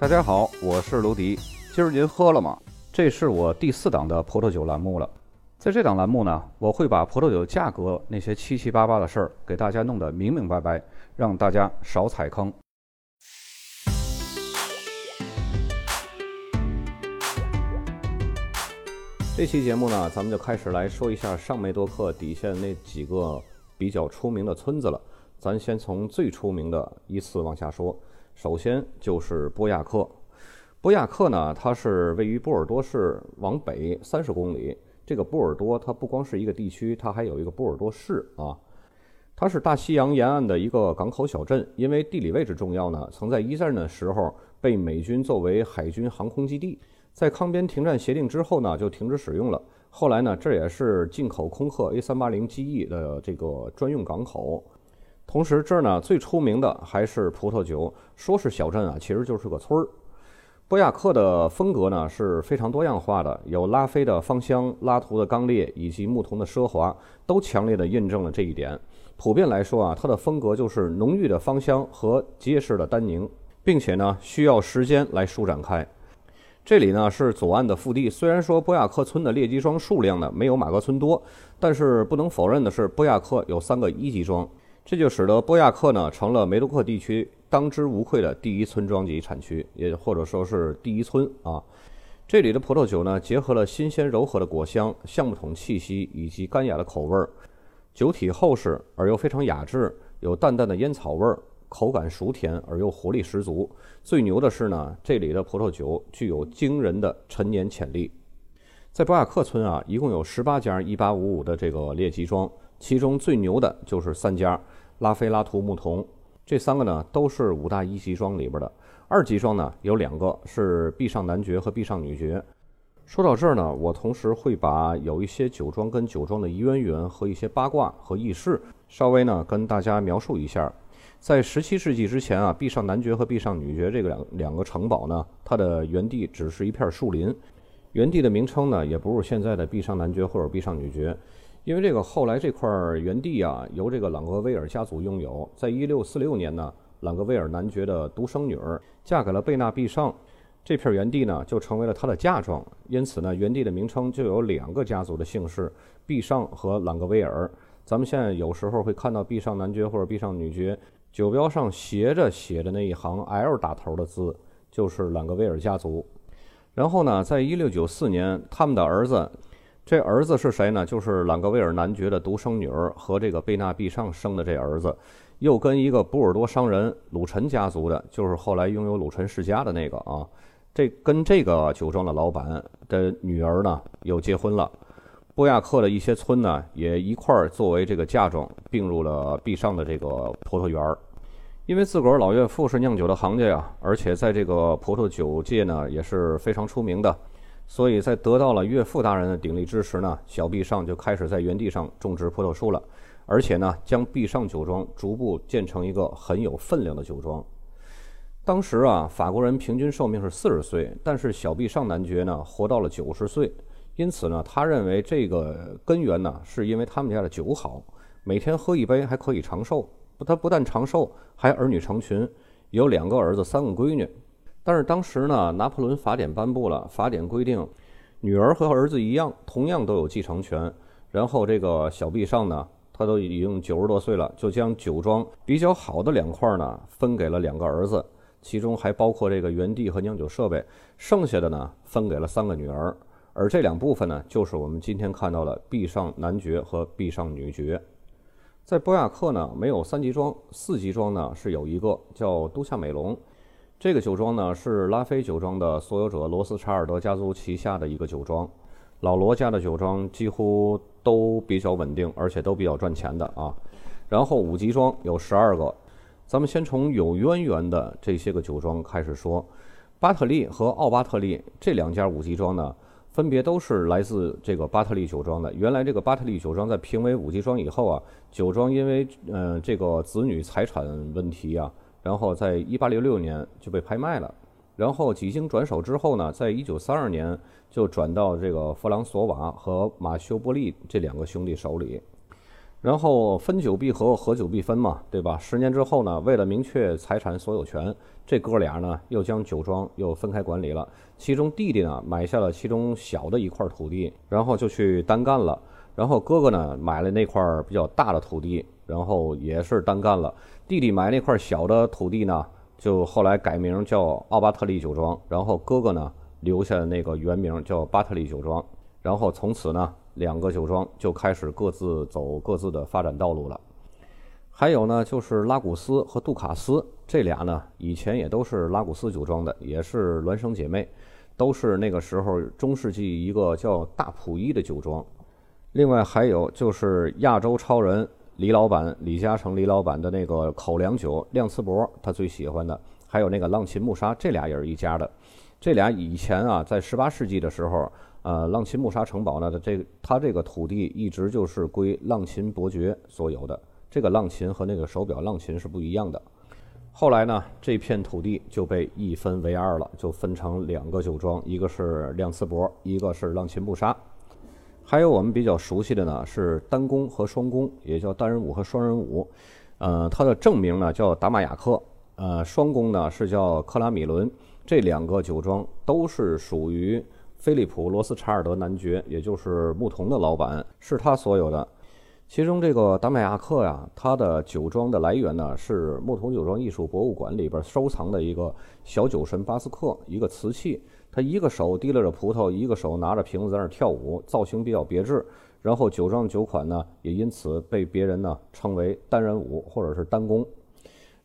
大家好，我是卢迪。今儿您喝了吗？这是我第四档的葡萄酒栏目了。在这档栏目呢，我会把葡萄酒价格那些七七八八的事儿给大家弄得明明白白，让大家少踩坑。这期节目呢，咱们就开始来说一下上梅多克底下那几个比较出名的村子了。咱先从最出名的依次往下说。首先就是波亚克，波亚克呢，它是位于波尔多市往北三十公里。这个波尔多它不光是一个地区，它还有一个波尔多市啊。它是大西洋沿岸的一个港口小镇，因为地理位置重要呢，曾在一战的时候被美军作为海军航空基地。在康边停战协定之后呢，就停止使用了。后来呢，这也是进口空客 A380 机翼的这个专用港口。同时，这儿呢最出名的还是葡萄酒。说是小镇啊，其实就是个村儿。波亚克的风格呢是非常多样化的，有拉菲的芳香、拉图的刚烈以及牧童的奢华，都强烈的印证了这一点。普遍来说啊，它的风格就是浓郁的芳香和结实的单宁，并且呢需要时间来舒展开。这里呢是左岸的腹地，虽然说波亚克村的列级庄数量呢没有马格村多，但是不能否认的是，波亚克有三个一级庄。这就使得波亚克呢成了梅多克地区当之无愧的第一村庄级产区，也或者说是第一村啊。这里的葡萄酒呢，结合了新鲜柔和的果香、橡木桶气息以及干雅的口味儿，酒体厚实而又非常雅致，有淡淡的烟草味儿，口感熟甜而又活力十足。最牛的是呢，这里的葡萄酒具有惊人的陈年潜力。在波亚克村啊，一共有十八家1855的这个列级庄。其中最牛的就是三家拉菲拉图牧童，这三个呢都是五大一级庄里边的。二级庄呢有两个是碧上男爵和碧上女爵。说到这儿呢，我同时会把有一些酒庄跟酒庄的渊源和一些八卦和轶事稍微呢跟大家描述一下。在十七世纪之前啊，碧上男爵和碧上女爵这个两两个城堡呢，它的原地只是一片树林，原地的名称呢也不是现在的碧上男爵或者碧上女爵。因为这个后来这块原地啊，由这个朗格威尔家族拥有。在一六四六年呢，朗格威尔男爵的独生女儿嫁给了贝纳毕尚，这片原地呢就成为了他的嫁妆。因此呢，原地的名称就有两个家族的姓氏：毕尚和朗格威尔。咱们现在有时候会看到毕尚男爵或者毕尚女爵酒标上斜着写的那一行 L 打头的字，就是朗格威尔家族。然后呢，在一六九四年，他们的儿子。这儿子是谁呢？就是朗格威尔男爵的独生女儿和这个贝纳毕尚生的这儿子，又跟一个波尔多商人鲁臣家族的，就是后来拥有鲁臣世家的那个啊，这跟这个酒庄的老板的女儿呢又结婚了。波亚克的一些村呢也一块儿作为这个嫁妆并入了毕尚的这个葡萄园儿，因为自个儿老岳父是酿酒的行家呀，而且在这个葡萄酒界呢也是非常出名的。所以在得到了岳父大人的鼎力支持呢，小毕尚就开始在原地上种植葡萄树了，而且呢，将毕尚酒庄逐步建成一个很有分量的酒庄。当时啊，法国人平均寿命是四十岁，但是小毕尚男爵呢活到了九十岁，因此呢，他认为这个根源呢是因为他们家的酒好，每天喝一杯还可以长寿。他不但长寿，还儿女成群，有两个儿子，三个闺女。但是当时呢，拿破仑法典颁布了，法典规定，女儿和儿子一样，同样都有继承权。然后这个小毕尚呢，他都已经九十多岁了，就将酒庄比较好的两块呢，分给了两个儿子，其中还包括这个园地和酿酒设备，剩下的呢，分给了三个女儿。而这两部分呢，就是我们今天看到的毕尚男爵和毕尚女爵。在波亚克呢，没有三级庄，四级庄呢是有一个叫都夏美隆。这个酒庄呢是拉菲酒庄的所有者罗斯查尔德家族旗下的一个酒庄，老罗家的酒庄几乎都比较稳定，而且都比较赚钱的啊。然后五级庄有十二个，咱们先从有渊源的这些个酒庄开始说。巴特利和奥巴特利这两家五级庄呢，分别都是来自这个巴特利酒庄的。原来这个巴特利酒庄在评为五级庄以后啊，酒庄因为嗯这个子女财产问题啊。然后在1866年就被拍卖了，然后几经转手之后呢，在1932年就转到这个弗朗索瓦和马修波利这两个兄弟手里。然后分久必合，合久必分嘛，对吧？十年之后呢，为了明确财产所有权，这哥俩呢又将酒庄又分开管理了。其中弟弟呢买下了其中小的一块土地，然后就去单干了。然后哥哥呢买了那块比较大的土地，然后也是单干了。弟弟买那块小的土地呢，就后来改名叫奥巴特利酒庄。然后哥哥呢留下那个原名叫巴特利酒庄。然后从此呢。两个酒庄就开始各自走各自的发展道路了。还有呢，就是拉古斯和杜卡斯这俩呢，以前也都是拉古斯酒庄的，也是孪生姐妹，都是那个时候中世纪一个叫大普伊的酒庄。另外还有就是亚洲超人李老板李嘉诚李老板的那个口粮酒亮瓷伯，他最喜欢的，还有那个浪琴木沙，这俩也是一家的。这俩以前啊，在十八世纪的时候。呃，浪琴木沙城堡呢，这它这个土地一直就是归浪琴伯爵所有的。这个浪琴和那个手表浪琴是不一样的。后来呢，这片土地就被一分为二了，就分成两个酒庄，一个是亮次伯，一个是浪琴木沙。还有我们比较熟悉的呢，是单弓和双弓，也叫单人舞和双人舞。呃，它的正名呢叫达玛雅克，呃，双弓呢是叫克拉米伦。这两个酒庄都是属于。菲利普·罗斯查尔德男爵，也就是牧童的老板，是他所有的。其中这个达麦亚克呀，他的酒庄的来源呢，是牧童酒庄艺术博物馆里边收藏的一个小酒神巴斯克，一个瓷器。他一个手提拉着葡萄，一个手拿着瓶子在那跳舞，造型比较别致。然后酒庄酒款呢，也因此被别人呢称为单人舞或者是单弓。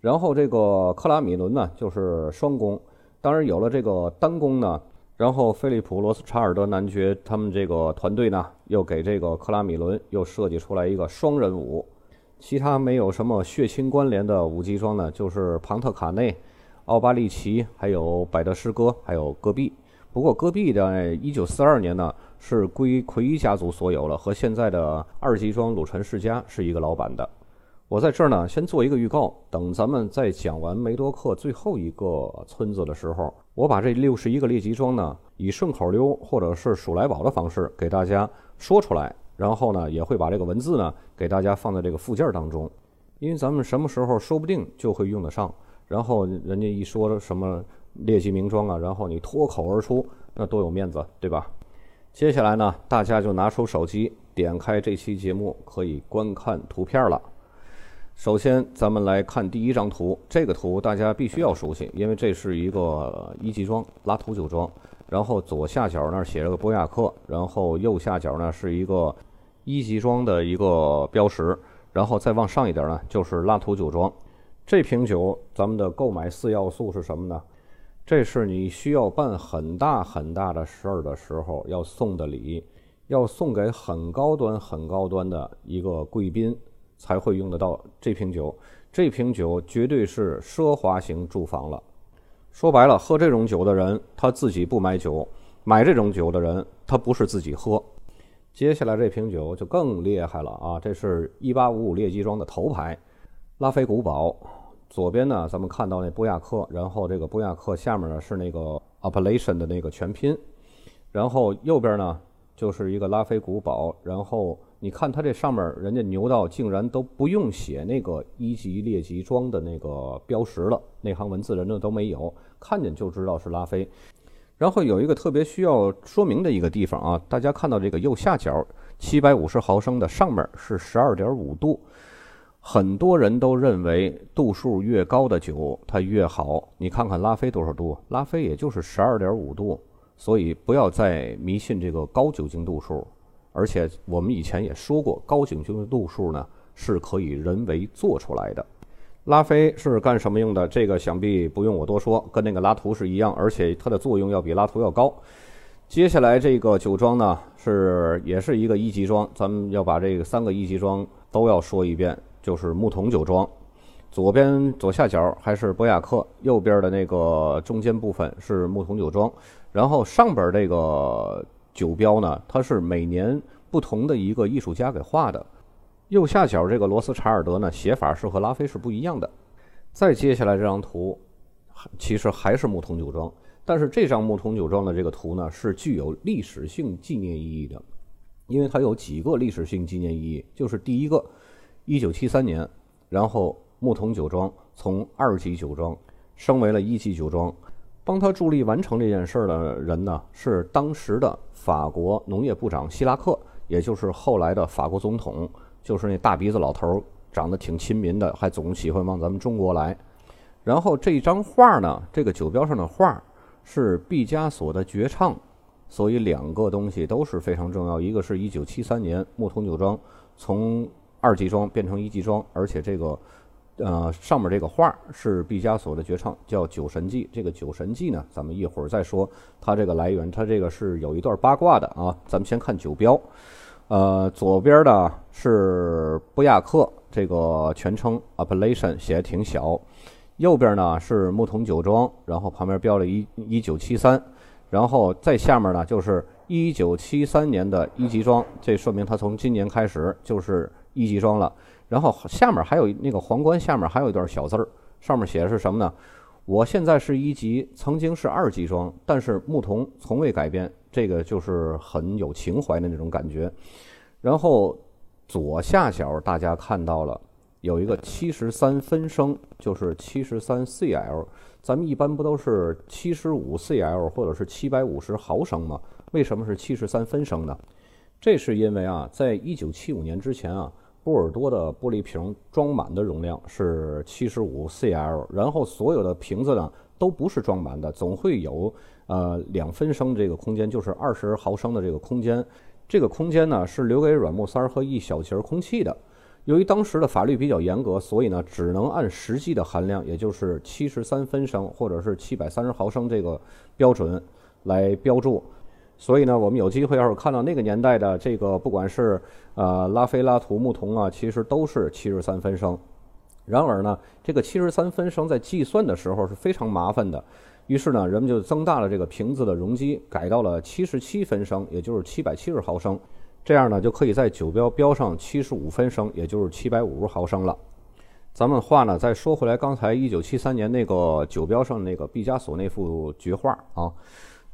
然后这个克拉米伦呢，就是双弓。当然有了这个单弓呢。然后，菲利普·罗斯查尔德男爵他们这个团队呢，又给这个克拉米伦又设计出来一个双人舞。其他没有什么血亲关联的舞姬庄呢，就是庞特卡内、奥巴利奇，还有百德施哥，还有戈壁。不过戈壁的1942年呢，是归奎伊家族所有了，和现在的二级庄鲁臣世家是一个老板的。我在这儿呢，先做一个预告，等咱们再讲完梅多克最后一个村子的时候。我把这六十一个列级庄呢，以顺口溜或者是数来宝的方式给大家说出来，然后呢，也会把这个文字呢给大家放在这个附件当中，因为咱们什么时候说不定就会用得上。然后人家一说什么列级名庄啊，然后你脱口而出，那多有面子，对吧？接下来呢，大家就拿出手机，点开这期节目，可以观看图片了。首先，咱们来看第一张图。这个图大家必须要熟悉，因为这是一个一级庄拉图酒庄。然后左下角那儿写着个波亚克，然后右下角呢是一个一级庄的一个标识。然后再往上一点呢，就是拉图酒庄。这瓶酒，咱们的购买四要素是什么呢？这是你需要办很大很大的事儿的时候要送的礼，要送给很高端很高端的一个贵宾。才会用得到这瓶酒，这瓶酒绝对是奢华型住房了。说白了，喝这种酒的人他自己不买酒，买这种酒的人他不是自己喝。接下来这瓶酒就更厉害了啊！这是一八五五列级庄的头牌，拉菲古堡。左边呢，咱们看到那波亚克，然后这个波亚克下面呢是那个 appellation 的那个全拼，然后右边呢就是一个拉菲古堡，然后。你看它这上面，人家牛道竟然都不用写那个一级列级庄的那个标识了，那行文字人家都没有，看见就知道是拉菲。然后有一个特别需要说明的一个地方啊，大家看到这个右下角七百五十毫升的上面是十二点五度，很多人都认为度数越高的酒它越好。你看看拉菲多少度？拉菲也就是十二点五度，所以不要再迷信这个高酒精度数。而且我们以前也说过，高酒精的度数呢是可以人为做出来的。拉菲是干什么用的？这个想必不用我多说，跟那个拉图是一样，而且它的作用要比拉图要高。接下来这个酒庄呢是也是一个一级庄，咱们要把这个三个一级庄都要说一遍，就是牧童酒庄。左边左下角还是博雅克，右边的那个中间部分是牧童酒庄，然后上边这个。酒标呢，它是每年不同的一个艺术家给画的。右下角这个罗斯查尔德呢，写法是和拉菲是不一样的。再接下来这张图，其实还是牧童酒庄，但是这张牧童酒庄的这个图呢，是具有历史性纪念意义的。因为它有几个历史性纪念意义，就是第一个，一九七三年，然后木桶酒庄从二级酒庄升为了一级酒庄，帮他助力完成这件事儿的人呢，是当时的法国农业部长希拉克，也就是后来的法国总统，就是那大鼻子老头儿，长得挺亲民的，还总喜欢往咱们中国来。然后这张画呢，这个酒标上的画是毕加索的绝唱。所以两个东西都是非常重要，一个是一九七三年木桶酒庄从二级庄变成一级庄，而且这个呃上面这个画是毕加索的绝唱，叫《酒神记》。这个《酒神记》呢，咱们一会儿再说它这个来源，它这个是有一段八卦的啊。咱们先看酒标，呃，左边的是布亚克这个全称 appellation 写的挺小，右边呢是木桶酒庄，然后旁边标了一一九七三。然后再下面呢，就是一九七三年的一级庄，这说明它从今年开始就是一级庄了。然后下面还有那个皇冠下面还有一段小字儿，上面写的是什么呢？我现在是一级，曾经是二级装，但是牧童从未改变，这个就是很有情怀的那种感觉。然后左下角大家看到了有一个七十三分升，就是七十三 CL。咱们一般不都是七十五 CL 或者是七百五十毫升吗？为什么是七十三分升呢？这是因为啊，在一九七五年之前啊，波尔多的玻璃瓶装满的容量是七十五 CL，然后所有的瓶子呢都不是装满的，总会有呃两分升这个空间，就是二十毫升的这个空间，这个空间呢是留给软木塞儿和一小节空气的。由于当时的法律比较严格，所以呢，只能按实际的含量，也就是七十三分升或者是七百三十毫升这个标准来标注。所以呢，我们有机会要是看到那个年代的这个，不管是呃拉菲拉图牧童啊，其实都是七十三分升。然而呢，这个七十三分升在计算的时候是非常麻烦的。于是呢，人们就增大了这个瓶子的容积，改到了七十七分升，也就是七百七十毫升。这样呢，就可以在酒标标上七十五分升，也就是七百五十毫升了。咱们话呢，再说回来，刚才一九七三年那个酒标上那个毕加索那幅绝画啊，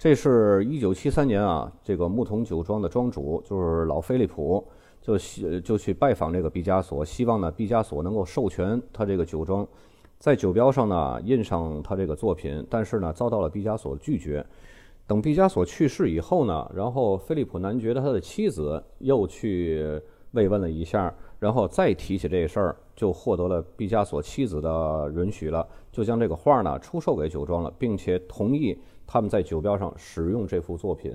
这是一九七三年啊，这个木桶酒庄的庄主就是老菲利普，就就去拜访这个毕加索，希望呢毕加索能够授权他这个酒庄在酒标上呢印上他这个作品，但是呢遭到了毕加索拒绝。等毕加索去世以后呢，然后菲利普男爵的他的妻子又去慰问了一下，然后再提起这事儿，就获得了毕加索妻子的允许了，就将这个画呢出售给酒庄了，并且同意他们在酒标上使用这幅作品。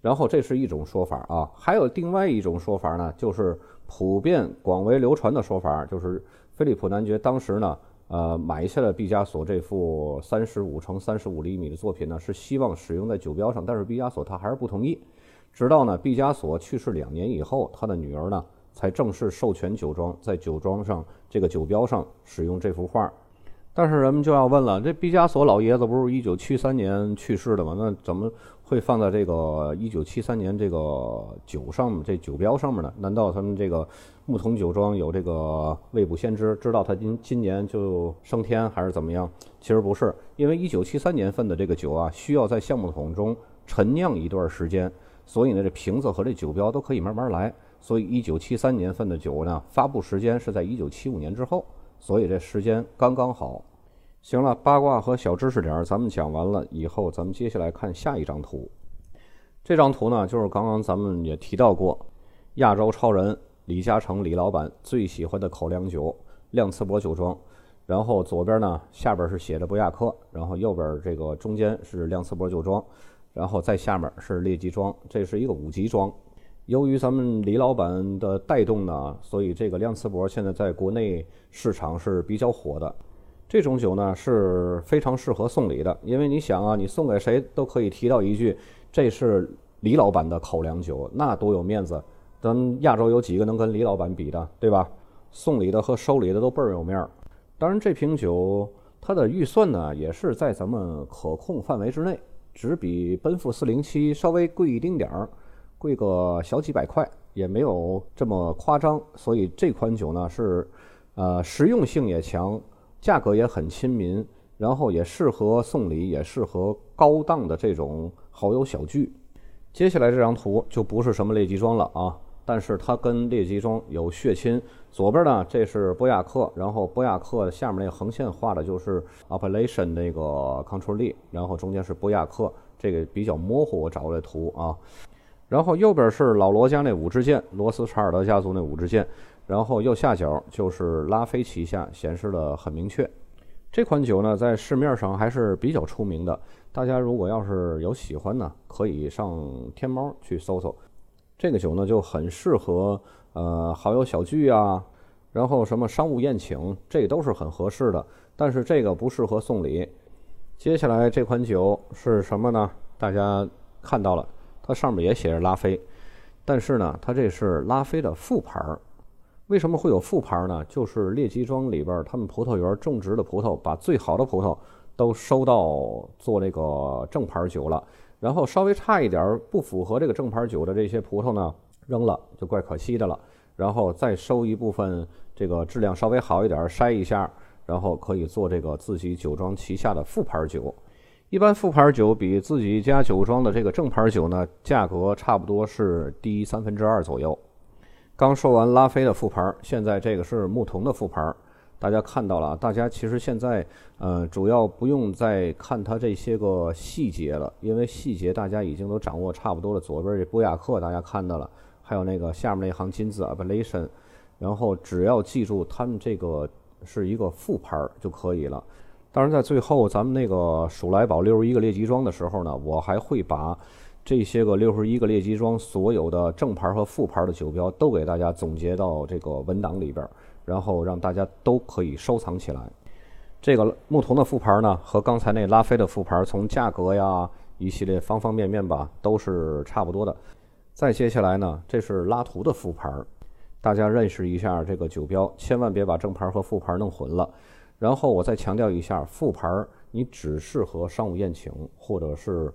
然后这是一种说法啊，还有另外一种说法呢，就是普遍广为流传的说法，就是菲利普男爵当时呢。呃，买下了毕加索这幅三十五乘三十五厘米的作品呢，是希望使用在酒标上，但是毕加索他还是不同意。直到呢毕加索去世两年以后，他的女儿呢才正式授权酒庄在酒庄上这个酒标上使用这幅画。但是人们就要问了，这毕加索老爷子不是一九七三年去世的吗？那怎么会放在这个一九七三年这个酒上这酒标上面呢？难道他们这个？牧童酒庄有这个未卜先知，知道他今今年就升天还是怎么样？其实不是，因为一九七三年份的这个酒啊，需要在橡木桶中陈酿一段时间，所以呢，这瓶子和这酒标都可以慢慢来。所以一九七三年份的酒呢，发布时间是在一九七五年之后，所以这时间刚刚好。行了，八卦和小知识点咱们讲完了以后，咱们接下来看下一张图。这张图呢，就是刚刚咱们也提到过，亚洲超人。李嘉诚李老板最喜欢的口粮酒亮次伯酒庄，然后左边呢下边是写着博亚克，然后右边这个中间是亮次伯酒庄，然后在下面是列级庄，这是一个五级庄。由于咱们李老板的带动呢，所以这个亮次伯现在在国内市场是比较火的。这种酒呢是非常适合送礼的，因为你想啊，你送给谁都可以提到一句这是李老板的口粮酒，那多有面子。咱亚洲有几个能跟李老板比的，对吧？送礼的和收礼的都倍儿有面儿。当然，这瓶酒它的预算呢，也是在咱们可控范围之内，只比奔富四零七稍微贵一丁点儿，贵个小几百块，也没有这么夸张。所以这款酒呢，是呃实用性也强，价格也很亲民，然后也适合送礼，也适合高档的这种好友小聚。接下来这张图就不是什么列级庄了啊，但是它跟列级庄有血亲。左边呢，这是波亚克，然后波亚克下面那横线画的就是 Appellation 那个 Control D，然后中间是波亚克，这个比较模糊，我找的图啊。然后右边是老罗家那五支箭，罗斯查尔德家族那五支箭，然后右下角就是拉菲旗下，显示的很明确。这款酒呢，在市面上还是比较出名的。大家如果要是有喜欢呢，可以上天猫去搜搜。这个酒呢，就很适合呃好友小聚啊，然后什么商务宴请，这都是很合适的。但是这个不适合送礼。接下来这款酒是什么呢？大家看到了，它上面也写着拉菲，但是呢，它这是拉菲的副牌儿。为什么会有副牌呢？就是列级庄里边他们葡萄园种植的葡萄，把最好的葡萄都收到做这个正牌酒了，然后稍微差一点不符合这个正牌酒的这些葡萄呢，扔了就怪可惜的了。然后再收一部分这个质量稍微好一点，筛一下，然后可以做这个自己酒庄旗下的副牌酒。一般副牌酒比自己家酒庄的这个正牌酒呢，价格差不多是低三分之二左右。刚说完拉菲的副牌，现在这个是牧童的副牌，大家看到了。大家其实现在呃，主要不用再看它这些个细节了，因为细节大家已经都掌握差不多了。左边这波亚克大家看到了，还有那个下面那行金字 Appellation，然后只要记住他们这个是一个副牌就可以了。当然，在最后咱们那个鼠来宝六十一个列级装的时候呢，我还会把。这些个六十一个列级庄所有的正牌和副牌的酒标都给大家总结到这个文档里边，然后让大家都可以收藏起来。这个牧童的副牌呢，和刚才那拉菲的副牌，从价格呀一系列方方面面吧，都是差不多的。再接下来呢，这是拉图的副牌，大家认识一下这个酒标，千万别把正牌和副牌弄混了。然后我再强调一下，副牌你只适合商务宴请或者是。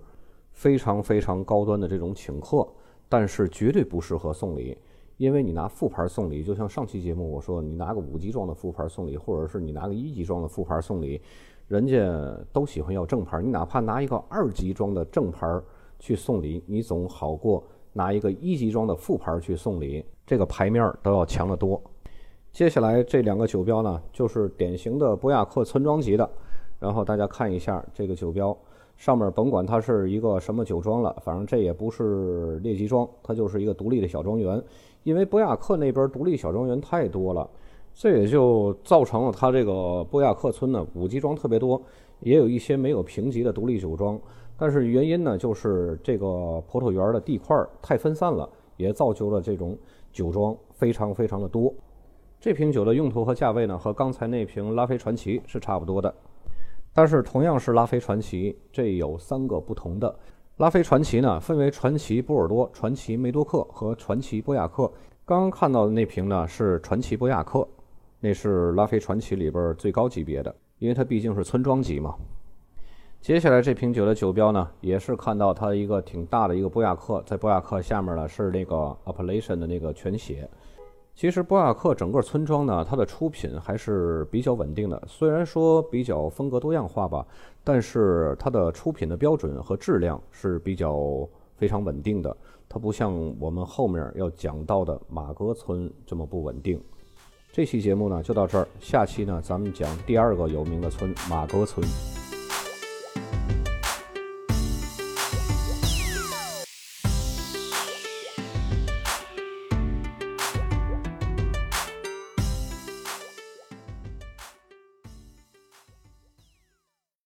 非常非常高端的这种请客，但是绝对不适合送礼，因为你拿副牌送礼，就像上期节目我说，你拿个五级装的副牌送礼，或者是你拿个一级装的副牌送礼，人家都喜欢要正牌，你哪怕拿一个二级装的正牌去送礼，你总好过拿一个一级装的副牌去送礼，这个牌面都要强得多。接下来这两个酒标呢，就是典型的博雅克村庄级的，然后大家看一下这个酒标。上面甭管它是一个什么酒庄了，反正这也不是列级庄，它就是一个独立的小庄园。因为波亚克那边独立小庄园太多了，这也就造成了它这个波亚克村呢五级庄特别多，也有一些没有评级的独立酒庄。但是原因呢，就是这个葡萄园的地块太分散了，也造就了这种酒庄非常非常的多。这瓶酒的用途和价位呢，和刚才那瓶拉菲传奇是差不多的。但是同样是拉菲传奇，这有三个不同的拉菲传奇呢，分为传奇波尔多、传奇梅多克和传奇波亚克。刚刚看到的那瓶呢是传奇波亚克，那是拉菲传奇里边最高级别的，因为它毕竟是村庄级嘛。接下来这瓶酒的酒标呢，也是看到它一个挺大的一个波亚克，在波亚克下面呢是那个 Appellation 的那个全写。其实波亚克整个村庄呢，它的出品还是比较稳定的。虽然说比较风格多样化吧，但是它的出品的标准和质量是比较非常稳定的。它不像我们后面要讲到的马格村这么不稳定。这期节目呢就到这儿，下期呢咱们讲第二个有名的村马格村。